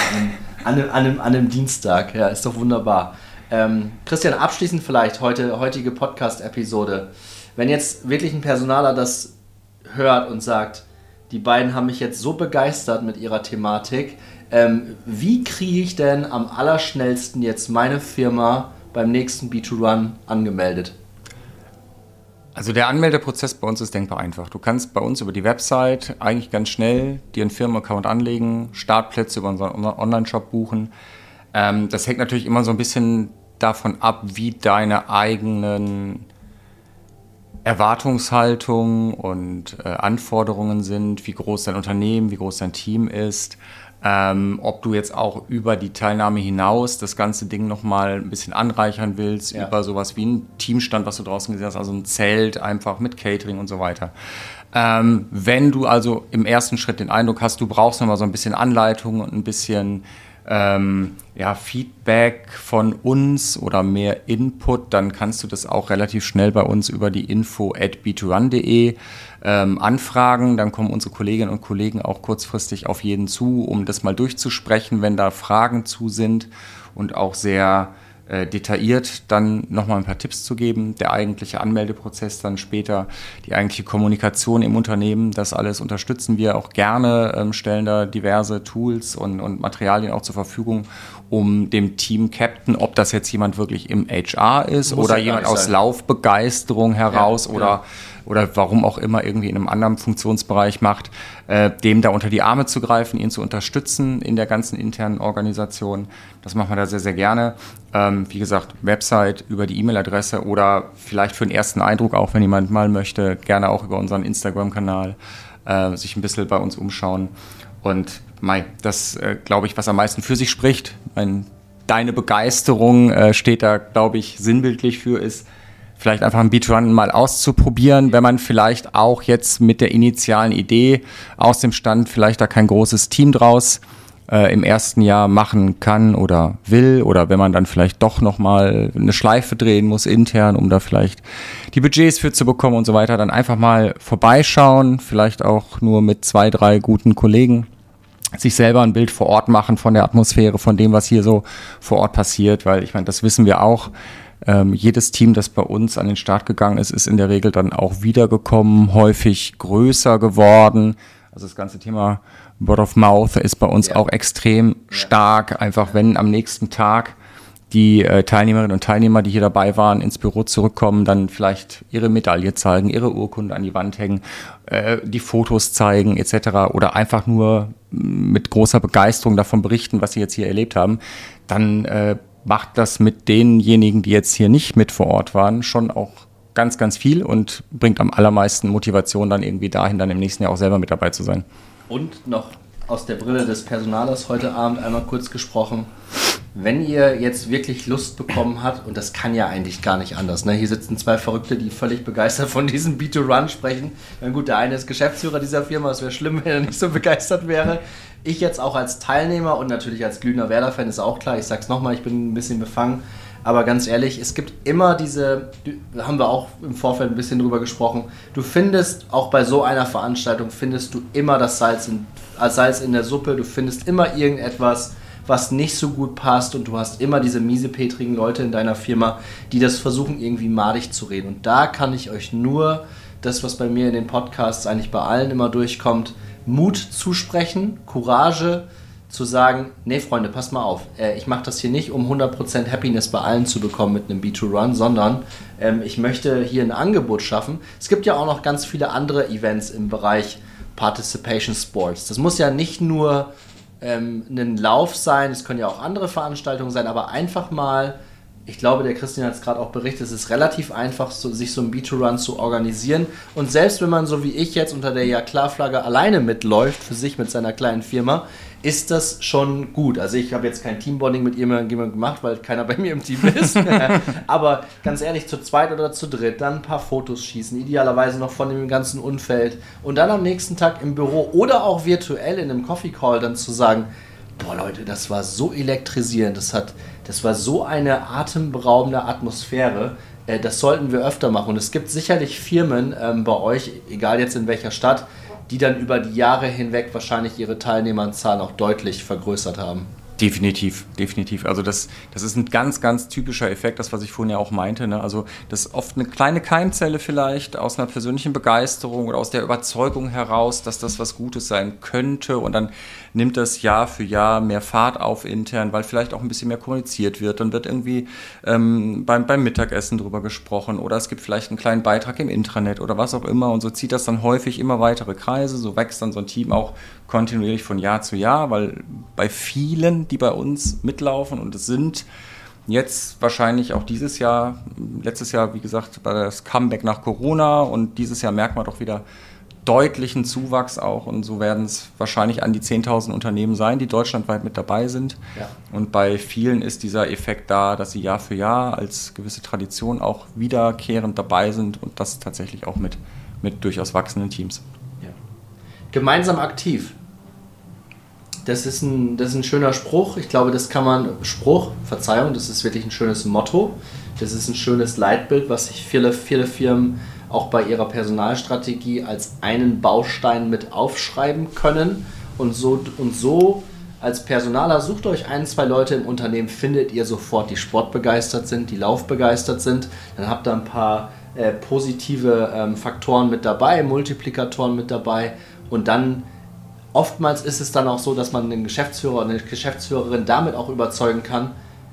an, einem, an, einem, an einem Dienstag, ja, ist doch wunderbar. Ähm, Christian, abschließend vielleicht heute, heutige Podcast-Episode. Wenn jetzt wirklich ein Personaler das hört und sagt, die beiden haben mich jetzt so begeistert mit ihrer Thematik. Ähm, wie kriege ich denn am allerschnellsten jetzt meine Firma beim nächsten B2Run angemeldet? Also der Anmeldeprozess bei uns ist denkbar einfach. Du kannst bei uns über die Website eigentlich ganz schnell dir einen Firmenaccount anlegen, Startplätze über unseren Online-Shop buchen. Ähm, das hängt natürlich immer so ein bisschen davon ab, wie deine eigenen Erwartungshaltung und äh, Anforderungen sind, wie groß dein Unternehmen, wie groß dein Team ist, ähm, ob du jetzt auch über die Teilnahme hinaus das ganze Ding nochmal ein bisschen anreichern willst, ja. über sowas wie ein Teamstand, was du draußen gesehen hast, also ein Zelt einfach mit Catering und so weiter. Ähm, wenn du also im ersten Schritt den Eindruck hast, du brauchst nochmal so ein bisschen Anleitung und ein bisschen ähm, ja, Feedback von uns oder mehr Input, dann kannst du das auch relativ schnell bei uns über die info at b2run.de ähm, anfragen. Dann kommen unsere Kolleginnen und Kollegen auch kurzfristig auf jeden zu, um das mal durchzusprechen, wenn da Fragen zu sind und auch sehr äh, detailliert dann nochmal ein paar Tipps zu geben. Der eigentliche Anmeldeprozess dann später, die eigentliche Kommunikation im Unternehmen, das alles unterstützen wir auch gerne, ähm, stellen da diverse Tools und, und Materialien auch zur Verfügung, um dem Team Captain, ob das jetzt jemand wirklich im HR ist Muss oder jemand aus. Laufbegeisterung heraus ja, oder ja oder warum auch immer irgendwie in einem anderen Funktionsbereich macht, äh, dem da unter die Arme zu greifen, ihn zu unterstützen in der ganzen internen Organisation. Das machen wir da sehr, sehr gerne. Ähm, wie gesagt, Website über die E-Mail-Adresse oder vielleicht für einen ersten Eindruck auch, wenn jemand mal möchte, gerne auch über unseren Instagram-Kanal äh, sich ein bisschen bei uns umschauen. Und Mai, das äh, glaube ich, was am meisten für sich spricht. Mein, deine Begeisterung äh, steht da, glaube ich, sinnbildlich für, ist, vielleicht einfach ein Beatrun mal auszuprobieren, wenn man vielleicht auch jetzt mit der initialen Idee aus dem Stand vielleicht da kein großes Team draus äh, im ersten Jahr machen kann oder will oder wenn man dann vielleicht doch noch mal eine Schleife drehen muss intern, um da vielleicht die Budgets für zu bekommen und so weiter, dann einfach mal vorbeischauen, vielleicht auch nur mit zwei, drei guten Kollegen sich selber ein Bild vor Ort machen von der Atmosphäre, von dem, was hier so vor Ort passiert, weil ich meine, das wissen wir auch ähm, jedes Team, das bei uns an den Start gegangen ist, ist in der Regel dann auch wiedergekommen, häufig größer geworden. Also das ganze Thema Word of Mouth ist bei uns ja. auch extrem ja. stark. Einfach wenn am nächsten Tag die äh, Teilnehmerinnen und Teilnehmer, die hier dabei waren, ins Büro zurückkommen, dann vielleicht ihre Medaille zeigen, ihre Urkunde an die Wand hängen, äh, die Fotos zeigen etc. oder einfach nur mit großer Begeisterung davon berichten, was sie jetzt hier erlebt haben, dann äh, macht das mit denjenigen, die jetzt hier nicht mit vor Ort waren, schon auch ganz, ganz viel und bringt am allermeisten Motivation dann irgendwie dahin, dann im nächsten Jahr auch selber mit dabei zu sein. Und noch aus der Brille des Personalers heute Abend einmal kurz gesprochen. Wenn ihr jetzt wirklich Lust bekommen habt, und das kann ja eigentlich gar nicht anders, ne? hier sitzen zwei Verrückte, die völlig begeistert von diesem B2Run sprechen. Na gut, der eine ist Geschäftsführer dieser Firma, es wäre schlimm, wenn er nicht so begeistert wäre. Ich jetzt auch als Teilnehmer und natürlich als glühender Werder-Fan ist auch klar, ich sag's nochmal, ich bin ein bisschen befangen. Aber ganz ehrlich, es gibt immer diese, haben wir auch im Vorfeld ein bisschen drüber gesprochen, du findest auch bei so einer Veranstaltung, findest du immer das Salz in, Salz in der Suppe, du findest immer irgendetwas, was nicht so gut passt und du hast immer diese miesepetrigen Leute in deiner Firma, die das versuchen irgendwie madig zu reden. Und da kann ich euch nur das, was bei mir in den Podcasts eigentlich bei allen immer durchkommt, Mut zusprechen, Courage zu sagen, nee Freunde, passt mal auf, äh, ich mache das hier nicht, um 100% Happiness bei allen zu bekommen mit einem B2Run, sondern ähm, ich möchte hier ein Angebot schaffen. Es gibt ja auch noch ganz viele andere Events im Bereich Participation Sports. Das muss ja nicht nur ähm, ein Lauf sein, es können ja auch andere Veranstaltungen sein, aber einfach mal ich glaube, der Christian hat es gerade auch berichtet, es ist relativ einfach, so, sich so ein B2Run zu organisieren. Und selbst wenn man so wie ich jetzt unter der Ja-Klar-Flagge alleine mitläuft, für sich mit seiner kleinen Firma, ist das schon gut. Also ich habe jetzt kein Teambonding mit jemandem gemacht, weil keiner bei mir im Team ist. *laughs* Aber ganz ehrlich, zu zweit oder zu dritt, dann ein paar Fotos schießen, idealerweise noch von dem ganzen Umfeld. Und dann am nächsten Tag im Büro oder auch virtuell in einem Coffee Call dann zu sagen, boah Leute, das war so elektrisierend, das hat das war so eine atemberaubende Atmosphäre. Äh, das sollten wir öfter machen. Und es gibt sicherlich Firmen ähm, bei euch, egal jetzt in welcher Stadt, die dann über die Jahre hinweg wahrscheinlich ihre Teilnehmerzahl auch deutlich vergrößert haben. Definitiv, definitiv. Also das, das ist ein ganz, ganz typischer Effekt, das, was ich vorhin ja auch meinte. Ne? Also das ist oft eine kleine Keimzelle vielleicht aus einer persönlichen Begeisterung oder aus der Überzeugung heraus, dass das was Gutes sein könnte und dann nimmt das Jahr für Jahr mehr Fahrt auf intern, weil vielleicht auch ein bisschen mehr kommuniziert wird. Dann wird irgendwie ähm, beim, beim Mittagessen drüber gesprochen oder es gibt vielleicht einen kleinen Beitrag im Intranet oder was auch immer und so zieht das dann häufig immer weitere Kreise. So wächst dann so ein Team auch kontinuierlich von Jahr zu Jahr, weil bei vielen, die bei uns mitlaufen und es sind jetzt wahrscheinlich auch dieses Jahr, letztes Jahr, wie gesagt, war das Comeback nach Corona und dieses Jahr merkt man doch wieder deutlichen Zuwachs auch und so werden es wahrscheinlich an die 10.000 Unternehmen sein, die deutschlandweit mit dabei sind. Ja. Und bei vielen ist dieser Effekt da, dass sie Jahr für Jahr als gewisse Tradition auch wiederkehrend dabei sind und das tatsächlich auch mit, mit durchaus wachsenden Teams. Ja. Gemeinsam aktiv. Das ist, ein, das ist ein schöner Spruch. Ich glaube, das kann man, Spruch, Verzeihung, das ist wirklich ein schönes Motto. Das ist ein schönes Leitbild, was sich viele, viele Firmen auch bei ihrer Personalstrategie als einen Baustein mit aufschreiben können und so, und so als Personaler sucht euch ein, zwei Leute im Unternehmen, findet ihr sofort, die sportbegeistert sind, die laufbegeistert sind. Dann habt ihr ein paar äh, positive ähm, Faktoren mit dabei, Multiplikatoren mit dabei und dann oftmals ist es dann auch so, dass man einen Geschäftsführer oder eine Geschäftsführerin damit auch überzeugen kann,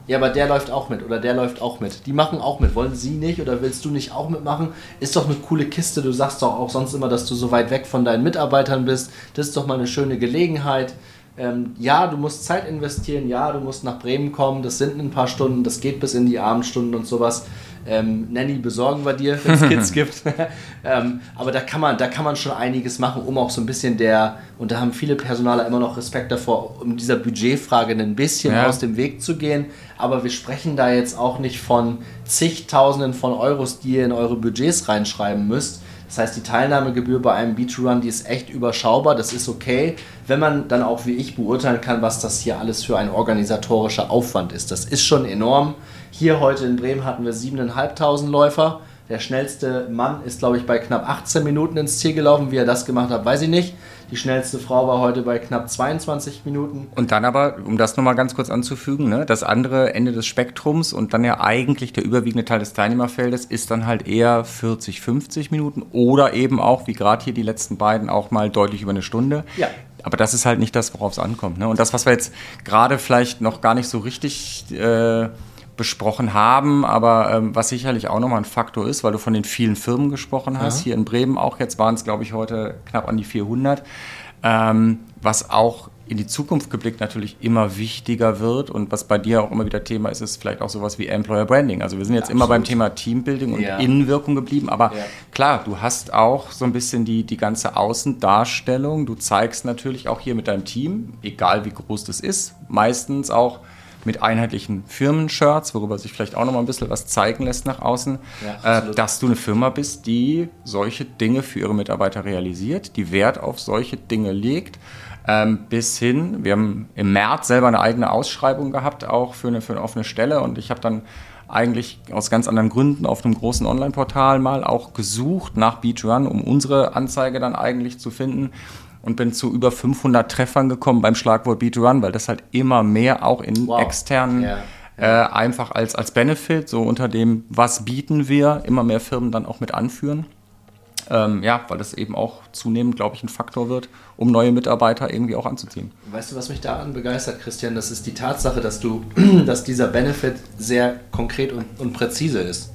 ja, aber der läuft auch mit oder der läuft auch mit. Die machen auch mit. Wollen sie nicht oder willst du nicht auch mitmachen? Ist doch eine coole Kiste. Du sagst doch auch sonst immer, dass du so weit weg von deinen Mitarbeitern bist. Das ist doch mal eine schöne Gelegenheit. Ähm, ja, du musst Zeit investieren. Ja, du musst nach Bremen kommen. Das sind ein paar Stunden. Das geht bis in die Abendstunden und sowas. Ähm, Nanny besorgen wir dir, wenn es *laughs* Kids gibt. *laughs* ähm, aber da kann, man, da kann man schon einiges machen, um auch so ein bisschen der, und da haben viele Personaler immer noch Respekt davor, um dieser Budgetfrage ein bisschen ja. aus dem Weg zu gehen. Aber wir sprechen da jetzt auch nicht von zigtausenden von Euros, die ihr in eure Budgets reinschreiben müsst. Das heißt, die Teilnahmegebühr bei einem Beach-Run, die ist echt überschaubar, das ist okay, wenn man dann auch wie ich beurteilen kann, was das hier alles für ein organisatorischer Aufwand ist. Das ist schon enorm. Hier heute in Bremen hatten wir 7.500 Läufer. Der schnellste Mann ist, glaube ich, bei knapp 18 Minuten ins Ziel gelaufen. Wie er das gemacht hat, weiß ich nicht. Die schnellste Frau war heute bei knapp 22 Minuten. Und dann aber, um das nochmal ganz kurz anzufügen, ne, das andere Ende des Spektrums und dann ja eigentlich der überwiegende Teil des Teilnehmerfeldes ist dann halt eher 40, 50 Minuten oder eben auch, wie gerade hier die letzten beiden, auch mal deutlich über eine Stunde. Ja. Aber das ist halt nicht das, worauf es ankommt. Ne? Und das, was wir jetzt gerade vielleicht noch gar nicht so richtig äh, besprochen haben, aber ähm, was sicherlich auch nochmal ein Faktor ist, weil du von den vielen Firmen gesprochen hast, ja. hier in Bremen auch, jetzt waren es glaube ich heute knapp an die 400, ähm, was auch in die Zukunft geblickt natürlich immer wichtiger wird und was bei dir auch immer wieder Thema ist, ist vielleicht auch sowas wie Employer Branding. Also wir sind jetzt Absolut. immer beim Thema Teambuilding und ja. Innenwirkung geblieben, aber ja. klar, du hast auch so ein bisschen die, die ganze Außendarstellung. Du zeigst natürlich auch hier mit deinem Team, egal wie groß das ist, meistens auch mit einheitlichen Firmenshirts, worüber sich vielleicht auch noch mal ein bisschen was zeigen lässt nach außen, ja, äh, dass du eine Firma bist, die solche Dinge für ihre Mitarbeiter realisiert, die Wert auf solche Dinge legt. Ähm, bis hin, wir haben im März selber eine eigene Ausschreibung gehabt, auch für eine, für eine offene Stelle. Und ich habe dann eigentlich aus ganz anderen Gründen auf einem großen Online-Portal mal auch gesucht nach Beach-Run, um unsere Anzeige dann eigentlich zu finden und bin zu über 500 Treffern gekommen beim Schlagwort Beat Run, weil das halt immer mehr auch in wow. externen yeah. Äh, einfach als, als Benefit, so unter dem, was bieten wir, immer mehr Firmen dann auch mit anführen. Ähm, ja, weil das eben auch zunehmend, glaube ich, ein Faktor wird, um neue Mitarbeiter irgendwie auch anzuziehen. Weißt du, was mich daran begeistert, Christian? Das ist die Tatsache, dass du, *clears throat* dass dieser Benefit sehr konkret und, und präzise ist.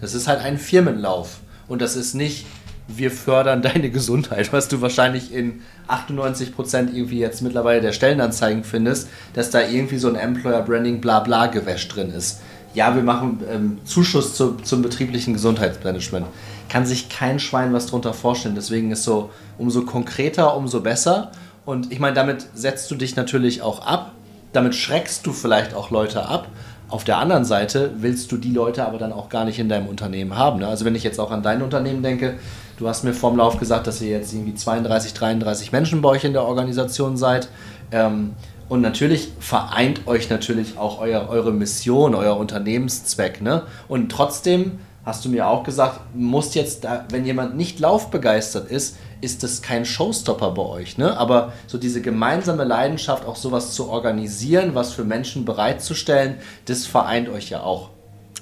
Das ist halt ein Firmenlauf und das ist nicht wir fördern deine Gesundheit, was du wahrscheinlich in 98 Prozent irgendwie jetzt mittlerweile der Stellenanzeigen findest, dass da irgendwie so ein Employer Branding Blabla Gewäsch drin ist. Ja, wir machen ähm, Zuschuss zu, zum betrieblichen Gesundheitsmanagement. Kann sich kein Schwein was drunter vorstellen. Deswegen ist so, umso konkreter, umso besser. Und ich meine, damit setzt du dich natürlich auch ab. Damit schreckst du vielleicht auch Leute ab. Auf der anderen Seite willst du die Leute aber dann auch gar nicht in deinem Unternehmen haben. Ne? Also wenn ich jetzt auch an dein Unternehmen denke, Du hast mir vorm Lauf gesagt, dass ihr jetzt irgendwie 32, 33 Menschen bei euch in der Organisation seid. Ähm, und natürlich vereint euch natürlich auch euer, eure Mission, euer Unternehmenszweck. Ne? Und trotzdem hast du mir auch gesagt, muss jetzt, da, wenn jemand nicht laufbegeistert ist, ist das kein Showstopper bei euch. Ne? Aber so diese gemeinsame Leidenschaft, auch sowas zu organisieren, was für Menschen bereitzustellen, das vereint euch ja auch.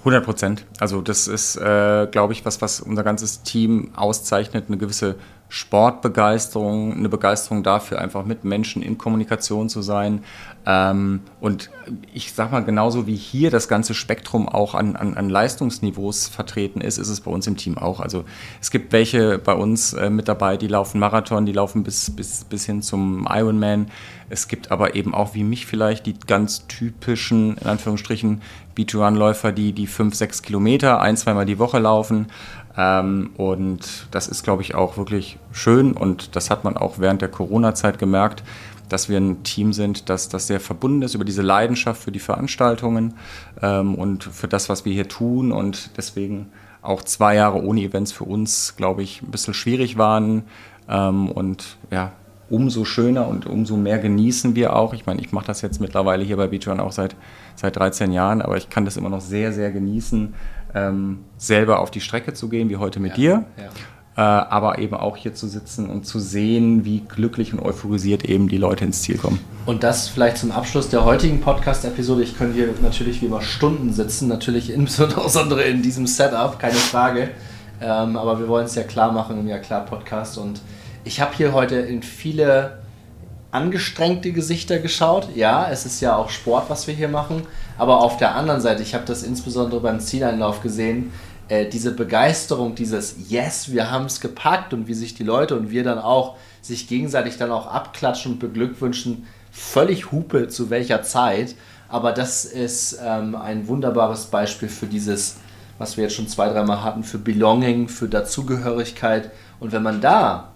100 Prozent. Also das ist, äh, glaube ich, was, was unser ganzes Team auszeichnet, eine gewisse Sportbegeisterung, eine Begeisterung dafür, einfach mit Menschen in Kommunikation zu sein. Ähm, und ich sag mal, genauso wie hier das ganze Spektrum auch an, an, an, Leistungsniveaus vertreten ist, ist es bei uns im Team auch. Also es gibt welche bei uns äh, mit dabei, die laufen Marathon, die laufen bis, bis, bis hin zum Ironman. Es gibt aber eben auch wie mich vielleicht die ganz typischen, in Anführungsstrichen, B2Run-Läufer, die die fünf, sechs Kilometer ein, zweimal die Woche laufen. Ähm, und das ist, glaube ich, auch wirklich schön. Und das hat man auch während der Corona-Zeit gemerkt, dass wir ein Team sind, das, das sehr verbunden ist über diese Leidenschaft für die Veranstaltungen ähm, und für das, was wir hier tun. Und deswegen auch zwei Jahre ohne Events für uns, glaube ich, ein bisschen schwierig waren. Ähm, und ja, umso schöner und umso mehr genießen wir auch. Ich meine, ich mache das jetzt mittlerweile hier bei Beachrun auch seit, seit 13 Jahren, aber ich kann das immer noch sehr, sehr genießen, ähm, selber auf die Strecke zu gehen, wie heute mit ja, dir. Ja. äh, aber eben auch hier zu sitzen und zu sehen, wie glücklich und euphorisiert eben die Leute ins Ziel kommen. Und das vielleicht zum Abschluss der heutigen Podcast-Episode. Ich könnte hier natürlich wie immer Stunden sitzen, natürlich insbesondere in diesem Setup, keine Frage. Ähm, aber wir wollen es ja klar machen im Ja klar Podcast. Und ich habe hier heute in viele angestrengte Gesichter geschaut. Ja, es ist ja auch Sport, was wir hier machen. Aber auf der anderen Seite, ich habe das insbesondere beim Zieleinlauf gesehen, äh, diese Begeisterung, dieses Yes, wir haben es gepackt und wie sich die Leute und wir dann auch sich gegenseitig dann auch abklatschen und beglückwünschen, völlig Hupe zu welcher Zeit. Aber das ist ähm, ein wunderbares Beispiel für dieses, was wir jetzt schon zwei, dreimal hatten, für Belonging, für Dazugehörigkeit. Und wenn man da,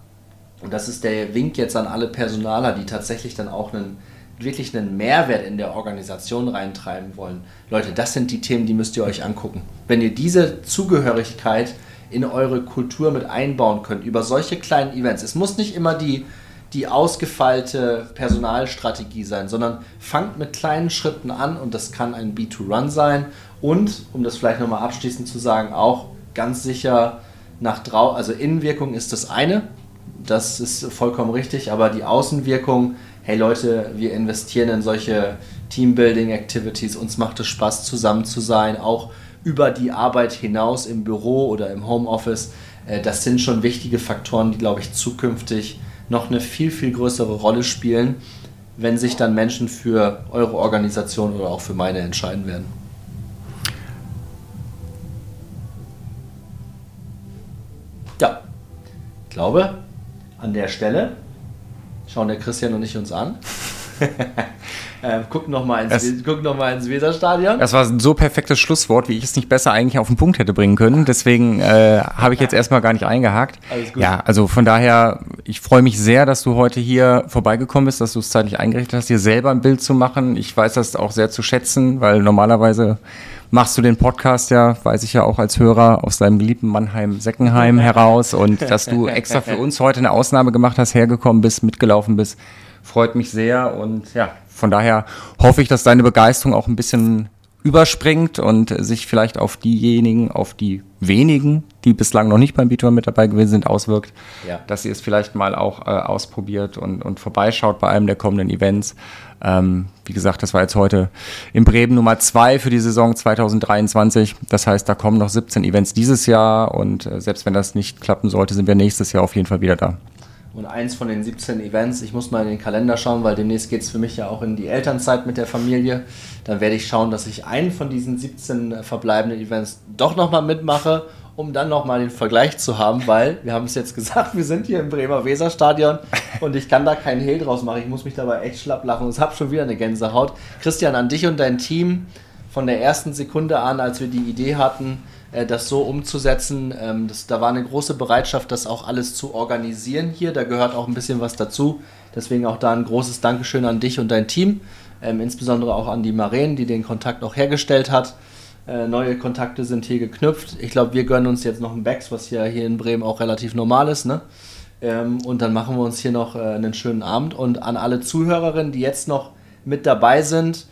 und das ist der Wink jetzt an alle Personaler, die tatsächlich dann auch einen wirklich einen Mehrwert in der Organisation reintreiben wollen, Leute, das sind die Themen, die müsst ihr euch angucken. Wenn ihr diese Zugehörigkeit in eure Kultur mit einbauen könnt, über solche kleinen Events, es muss nicht immer die, die ausgefeilte Personalstrategie sein, sondern fangt mit kleinen Schritten an und das kann ein B2Run sein und, um das vielleicht nochmal abschließend zu sagen, auch ganz sicher nach draußen, also Innenwirkung ist das eine, das ist vollkommen richtig, aber die Außenwirkung hey Leute, wir investieren in solche Teambuilding-Activities, uns macht es Spaß, zusammen zu sein, auch über die Arbeit hinaus im Büro oder im Homeoffice. Äh, das sind schon wichtige Faktoren, die, glaube ich, zukünftig noch eine viel, viel größere Rolle spielen, wenn sich dann Menschen für eure Organisation oder auch für meine entscheiden werden. Ja, ich glaube, an der Stelle schauen der Christian und ich uns an. *laughs* ähm, gucken nochmal ins, guck noch ins Weserstadion. Das war so perfektes Schlusswort, wie ich es nicht besser eigentlich auf den Punkt hätte bringen können. Deswegen äh, habe ich jetzt *laughs* erstmal gar nicht eingehakt. Alles gut. Ja, also von daher, ich freue mich sehr, dass du heute hier vorbeigekommen bist, dass du es zeitlich eingerichtet hast, dir selber ein Bild zu machen. Ich weiß das auch sehr zu schätzen, weil normalerweise machst du den Podcast ja, weiß ich ja auch als Hörer, aus deinem geliebten Mannheim-Seckenheim heraus. Und dass du extra für uns heute eine Ausnahme gemacht hast, hergekommen bist, mitgelaufen bist, freut mich sehr. Und ja, von daher hoffe ich, dass deine Begeisterung auch ein bisschen überspringt und sich vielleicht auf diejenigen, auf die wenigen, die bislang noch nicht beim B-Tour mit dabei gewesen sind, auswirkt, ja. dass ihr es vielleicht mal auch äh, ausprobiert und, und vorbeischaut bei einem der kommenden Events. Ähm, wie gesagt, das war jetzt heute in Bremen Nummer zwei für die Saison 2023. Das heißt, da kommen noch 17 Events dieses Jahr und äh, selbst wenn das nicht klappen sollte, sind wir nächstes Jahr auf jeden Fall wieder da. Und eins von den 17 Events, ich muss mal in den Kalender schauen, weil demnächst geht es für mich ja auch in die Elternzeit mit der Familie. Dann werde ich schauen, dass ich einen von diesen 17 verbleibenden Events doch nochmal mitmache, um dann nochmal den Vergleich zu haben, weil wir haben es jetzt gesagt, wir sind hier im Bremer Weserstadion und ich kann da keinen Hehl draus machen. Ich muss mich dabei echt schlapp lachen und habe schon wieder eine Gänsehaut. Christian, an dich und dein Team von der ersten Sekunde an, als wir die Idee hatten, äh, das so umzusetzen. Ähm, das, da war eine große Bereitschaft, das auch alles zu organisieren hier. Da gehört auch ein bisschen was dazu. Deswegen auch da ein großes Dankeschön an dich und dein Team. Ähm, insbesondere auch an die Maren, die den Kontakt auch hergestellt hat. Äh, neue Kontakte sind hier geknüpft. Ich glaube, wir gönnen uns jetzt noch ein Becks, was ja hier in Bremen auch relativ normal ist. Ne? Ähm, und dann machen wir uns hier noch äh, einen schönen Abend. Und an alle Zuhörerinnen, die jetzt noch mit dabei sind,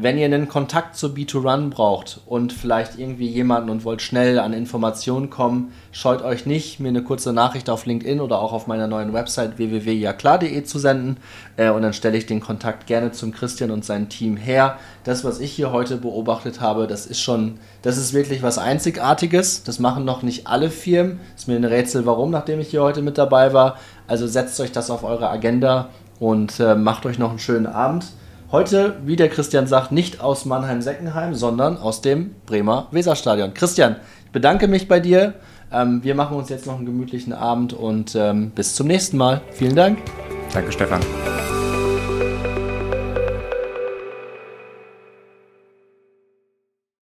wenn ihr einen Kontakt zu B2Run braucht und vielleicht irgendwie jemanden und wollt schnell an Informationen kommen, scheut euch nicht, mir eine kurze Nachricht auf LinkedIn oder auch auf meiner neuen Website www.jaklar.de zu senden äh, und dann stelle ich den Kontakt gerne zum Christian und sein Team her. Das, was ich hier heute beobachtet habe, das ist schon, das ist wirklich was Einzigartiges. Das machen noch nicht alle Firmen. Ist mir ein Rätsel, warum, nachdem ich hier heute mit dabei war. Also setzt euch das auf eure Agenda und äh, macht euch noch einen schönen Abend. Heute, wie der Christian sagt, nicht aus Mannheim-Seckenheim, sondern aus dem Bremer Weserstadion. Christian, ich bedanke mich bei dir. Ähm, wir machen uns jetzt noch einen gemütlichen Abend und ähm, bis zum nächsten Mal. Vielen Dank. Danke, Stefan.